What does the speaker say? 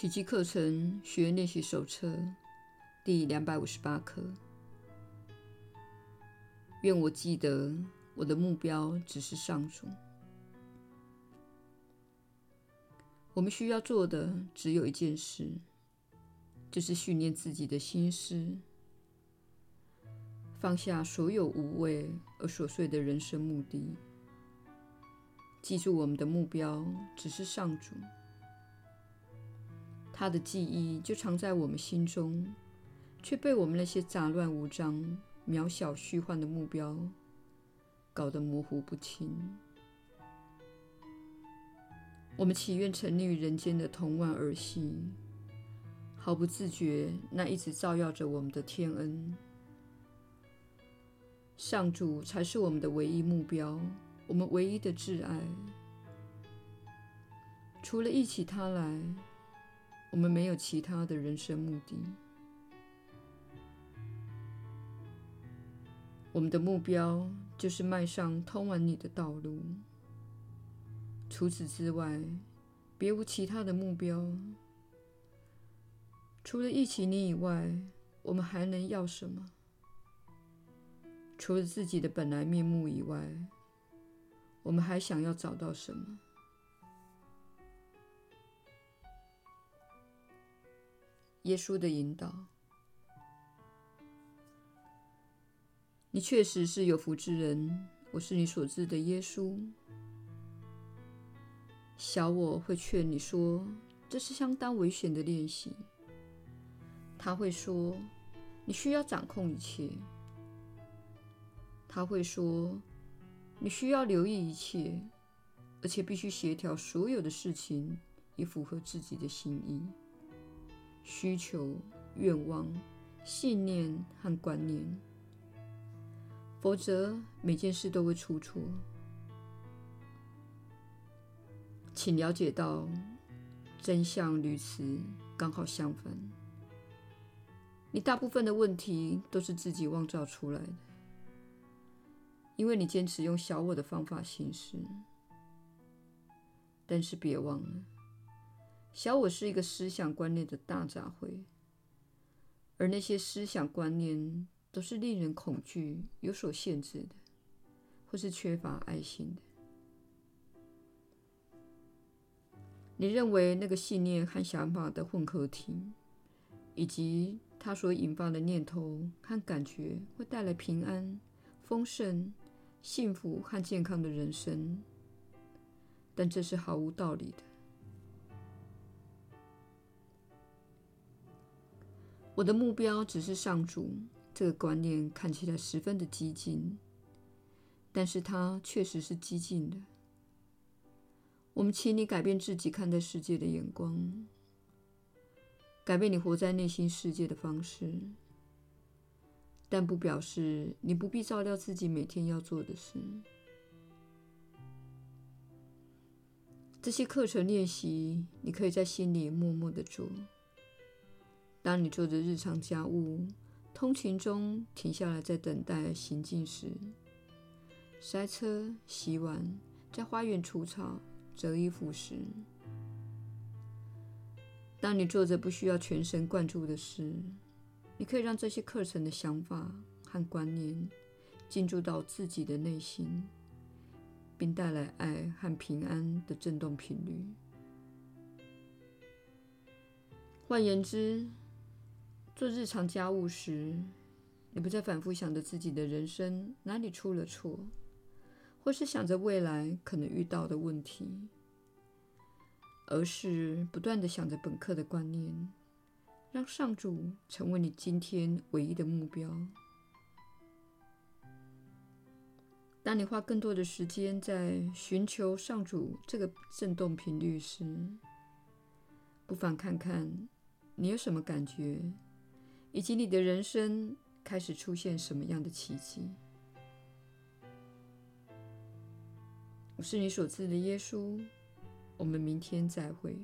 奇迹课程学练习手册第两百五十八课。愿我记得，我的目标只是上主。我们需要做的只有一件事，就是训练自己的心思，放下所有无谓而琐碎的人生目的。记住，我们的目标只是上主，他的记忆就藏在我们心中，却被我们那些杂乱无章、渺小虚幻的目标搞得模糊不清。我们祈愿沉溺于人间的童玩儿戏，毫不自觉那一直照耀着我们的天恩。上主才是我们的唯一目标，我们唯一的挚爱。除了忆起他来，我们没有其他的人生目的。我们的目标就是迈上通往你的道路。除此之外，别无其他的目标。除了忆起你以外，我们还能要什么？除了自己的本来面目以外，我们还想要找到什么？耶稣的引导，你确实是有福之人。我是你所知的耶稣。小我会劝你说，这是相当危险的练习。他会说，你需要掌控一切。他会说，你需要留意一切，而且必须协调所有的事情，以符合自己的心意、需求、愿望、信念和观念。否则，每件事都会出错。请了解到，真相与此刚好相反。你大部分的问题都是自己妄造出来的，因为你坚持用小我的方法行事。但是别忘了，小我是一个思想观念的大杂烩，而那些思想观念都是令人恐惧、有所限制的，或是缺乏爱心的。你认为那个信念和想法的混合体，以及它所引发的念头和感觉，会带来平安、丰盛、幸福和健康的人生，但这是毫无道理的。我的目标只是上主，这个观念看起来十分的激进，但是它确实是激进的。我们请你改变自己看待世界的眼光，改变你活在内心世界的方式，但不表示你不必照料自己每天要做的事。这些课程练习，你可以在心里默默的做。当你做着日常家务、通勤中停下来在等待行进时、塞车、洗碗、在花园除草。折衣服时，当你做着不需要全神贯注的事，你可以让这些课程的想法和观念进入到自己的内心，并带来爱和平安的振动频率。换言之，做日常家务时，你不再反复想着自己的人生哪里出了错。或是想着未来可能遇到的问题，而是不断地想着本课的观念，让上主成为你今天唯一的目标。当你花更多的时间在寻求上主这个振动频率时，不妨看看你有什么感觉，以及你的人生开始出现什么样的奇迹。我是你所赐的耶稣，我们明天再会。